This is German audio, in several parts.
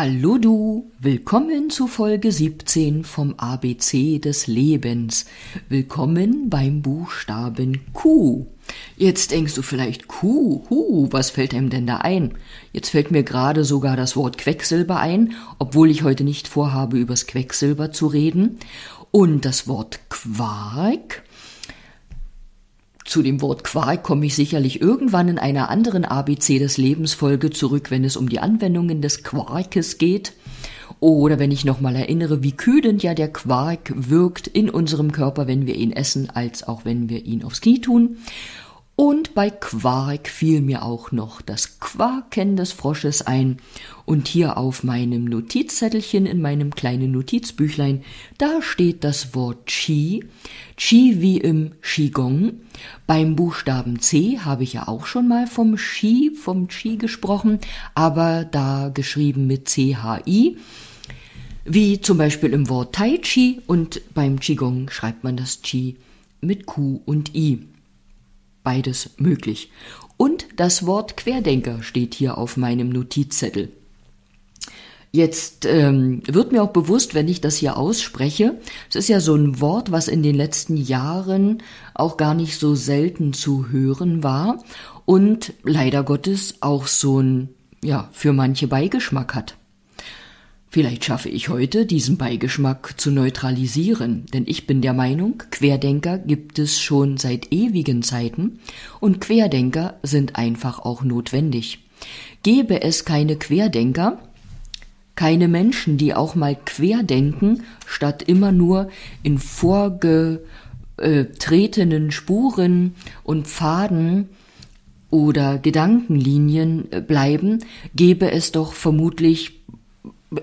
Hallo du, willkommen zu Folge 17 vom ABC des Lebens. Willkommen beim Buchstaben Q. Jetzt denkst du vielleicht Q, hu, was fällt einem denn da ein? Jetzt fällt mir gerade sogar das Wort Quecksilber ein, obwohl ich heute nicht vorhabe, übers Quecksilber zu reden. Und das Wort Quark, zu dem Wort Quark komme ich sicherlich irgendwann in einer anderen ABC des Lebens Folge zurück, wenn es um die Anwendungen des Quarkes geht. Oder wenn ich nochmal erinnere, wie kühlend ja der Quark wirkt in unserem Körper, wenn wir ihn essen, als auch wenn wir ihn aufs Knie tun. Und bei Quark fiel mir auch noch das Quaken des Frosches ein. Und hier auf meinem Notizzettelchen in meinem kleinen Notizbüchlein, da steht das Wort Qi. Qi wie im Qigong. Beim Buchstaben C habe ich ja auch schon mal vom Qi, vom Qi gesprochen, aber da geschrieben mit C-H-I. Wie zum Beispiel im Wort Tai Chi und beim Qigong schreibt man das Qi mit Q und I beides möglich. Und das Wort Querdenker steht hier auf meinem Notizzettel. Jetzt ähm, wird mir auch bewusst, wenn ich das hier ausspreche, es ist ja so ein Wort, was in den letzten Jahren auch gar nicht so selten zu hören war und leider Gottes auch so ein, ja, für manche Beigeschmack hat. Vielleicht schaffe ich heute, diesen Beigeschmack zu neutralisieren, denn ich bin der Meinung, Querdenker gibt es schon seit ewigen Zeiten und Querdenker sind einfach auch notwendig. Gäbe es keine Querdenker, keine Menschen, die auch mal querdenken, statt immer nur in vorgetretenen Spuren und Pfaden oder Gedankenlinien bleiben, gäbe es doch vermutlich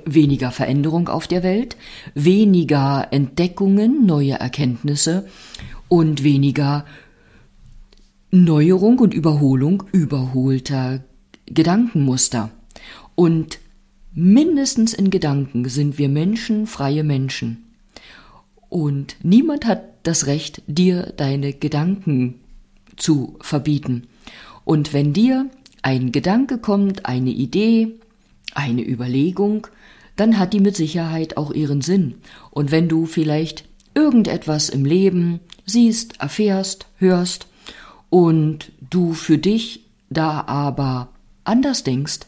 weniger Veränderung auf der Welt, weniger Entdeckungen, neue Erkenntnisse und weniger Neuerung und Überholung überholter Gedankenmuster. Und mindestens in Gedanken sind wir Menschen freie Menschen. Und niemand hat das Recht, dir deine Gedanken zu verbieten. Und wenn dir ein Gedanke kommt, eine Idee, eine Überlegung, dann hat die mit Sicherheit auch ihren Sinn. Und wenn du vielleicht irgendetwas im Leben siehst, erfährst, hörst und du für dich da aber anders denkst,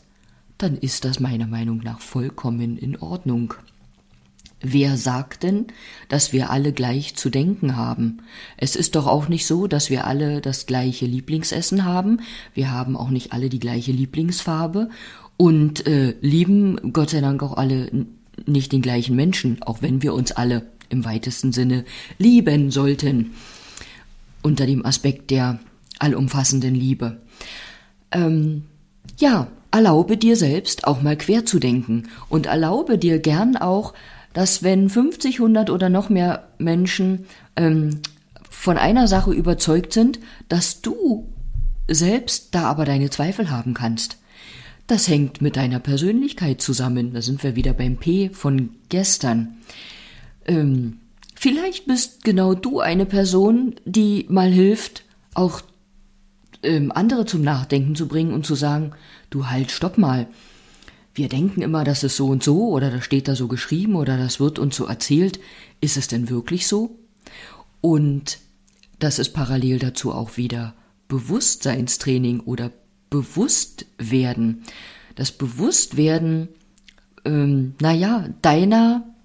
dann ist das meiner Meinung nach vollkommen in Ordnung. Wer sagt denn, dass wir alle gleich zu denken haben? Es ist doch auch nicht so, dass wir alle das gleiche Lieblingsessen haben, wir haben auch nicht alle die gleiche Lieblingsfarbe und äh, lieben Gott sei Dank auch alle nicht den gleichen Menschen, auch wenn wir uns alle im weitesten Sinne lieben sollten, unter dem Aspekt der allumfassenden Liebe. Ähm, ja, erlaube dir selbst auch mal quer zu denken und erlaube dir gern auch, dass wenn 50, 100 oder noch mehr Menschen ähm, von einer Sache überzeugt sind, dass du selbst da aber deine Zweifel haben kannst. Das hängt mit deiner Persönlichkeit zusammen. Da sind wir wieder beim P von gestern. Ähm, vielleicht bist genau du eine Person, die mal hilft, auch ähm, andere zum Nachdenken zu bringen und zu sagen, du halt, stopp mal. Wir denken immer, das ist so und so oder das steht da so geschrieben oder das wird uns so erzählt. Ist es denn wirklich so? Und das ist parallel dazu auch wieder Bewusstseinstraining oder Bewusstwerden. Das Bewusstwerden, ähm, naja, deiner,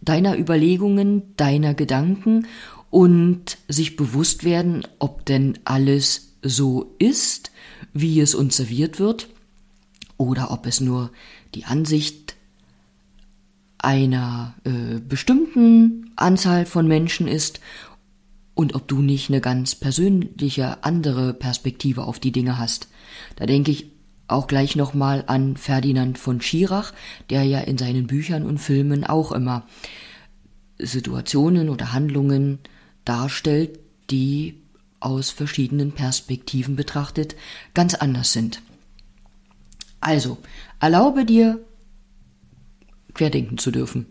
deiner Überlegungen, deiner Gedanken und sich bewusst werden, ob denn alles so ist, wie es uns serviert wird, oder ob es nur die Ansicht einer äh, bestimmten Anzahl von Menschen ist und ob du nicht eine ganz persönliche andere Perspektive auf die Dinge hast. Da denke ich auch gleich nochmal an Ferdinand von Schirach, der ja in seinen Büchern und Filmen auch immer Situationen oder Handlungen darstellt, die aus verschiedenen Perspektiven betrachtet ganz anders sind. Also, erlaube dir, querdenken zu dürfen.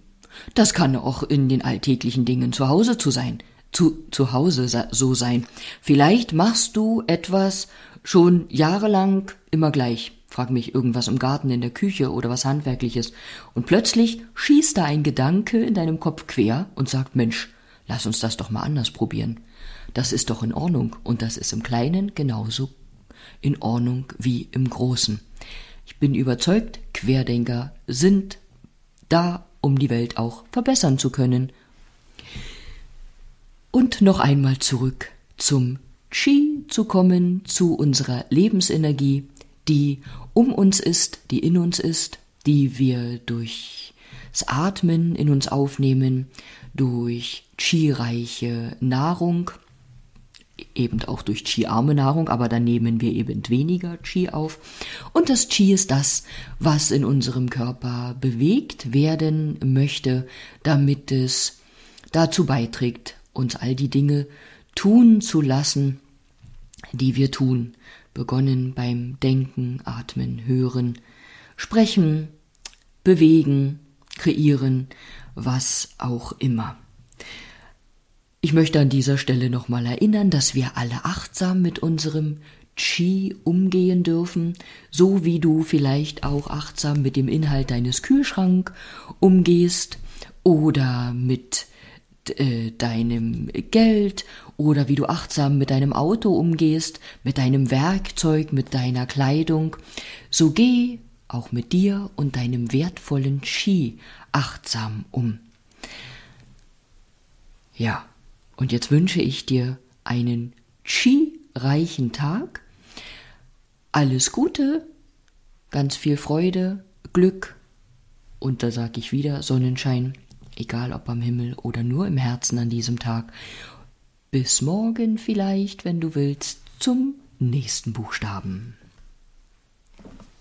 Das kann auch in den alltäglichen Dingen zu Hause zu sein zu, zu Hause so sein. Vielleicht machst du etwas schon jahrelang immer gleich. frag mich irgendwas im Garten, in der Küche oder was Handwerkliches. Und plötzlich schießt da ein Gedanke in deinem Kopf quer und sagt, Mensch, lass uns das doch mal anders probieren. Das ist doch in Ordnung und das ist im Kleinen genauso in Ordnung wie im Großen. Ich bin überzeugt, Querdenker sind da, um die Welt auch verbessern zu können. Und noch einmal zurück zum Qi zu kommen, zu unserer Lebensenergie, die um uns ist, die in uns ist, die wir durch das Atmen in uns aufnehmen, durch Qi-reiche Nahrung, eben auch durch Qi-arme Nahrung, aber dann nehmen wir eben weniger Qi auf. Und das Qi ist das, was in unserem Körper bewegt werden möchte, damit es dazu beiträgt, uns all die Dinge tun zu lassen, die wir tun, begonnen beim Denken, Atmen, Hören, Sprechen, Bewegen, Kreieren, was auch immer. Ich möchte an dieser Stelle nochmal erinnern, dass wir alle achtsam mit unserem Qi umgehen dürfen, so wie du vielleicht auch achtsam mit dem Inhalt deines Kühlschrank umgehst oder mit äh, deinem Geld oder wie du achtsam mit deinem Auto umgehst, mit deinem Werkzeug, mit deiner Kleidung. So geh auch mit dir und deinem wertvollen Qi achtsam um. Ja, und jetzt wünsche ich dir einen Qi-reichen Tag. Alles Gute, ganz viel Freude, Glück und da sage ich wieder Sonnenschein, egal ob am Himmel oder nur im Herzen an diesem Tag. Bis morgen vielleicht, wenn du willst, zum nächsten Buchstaben.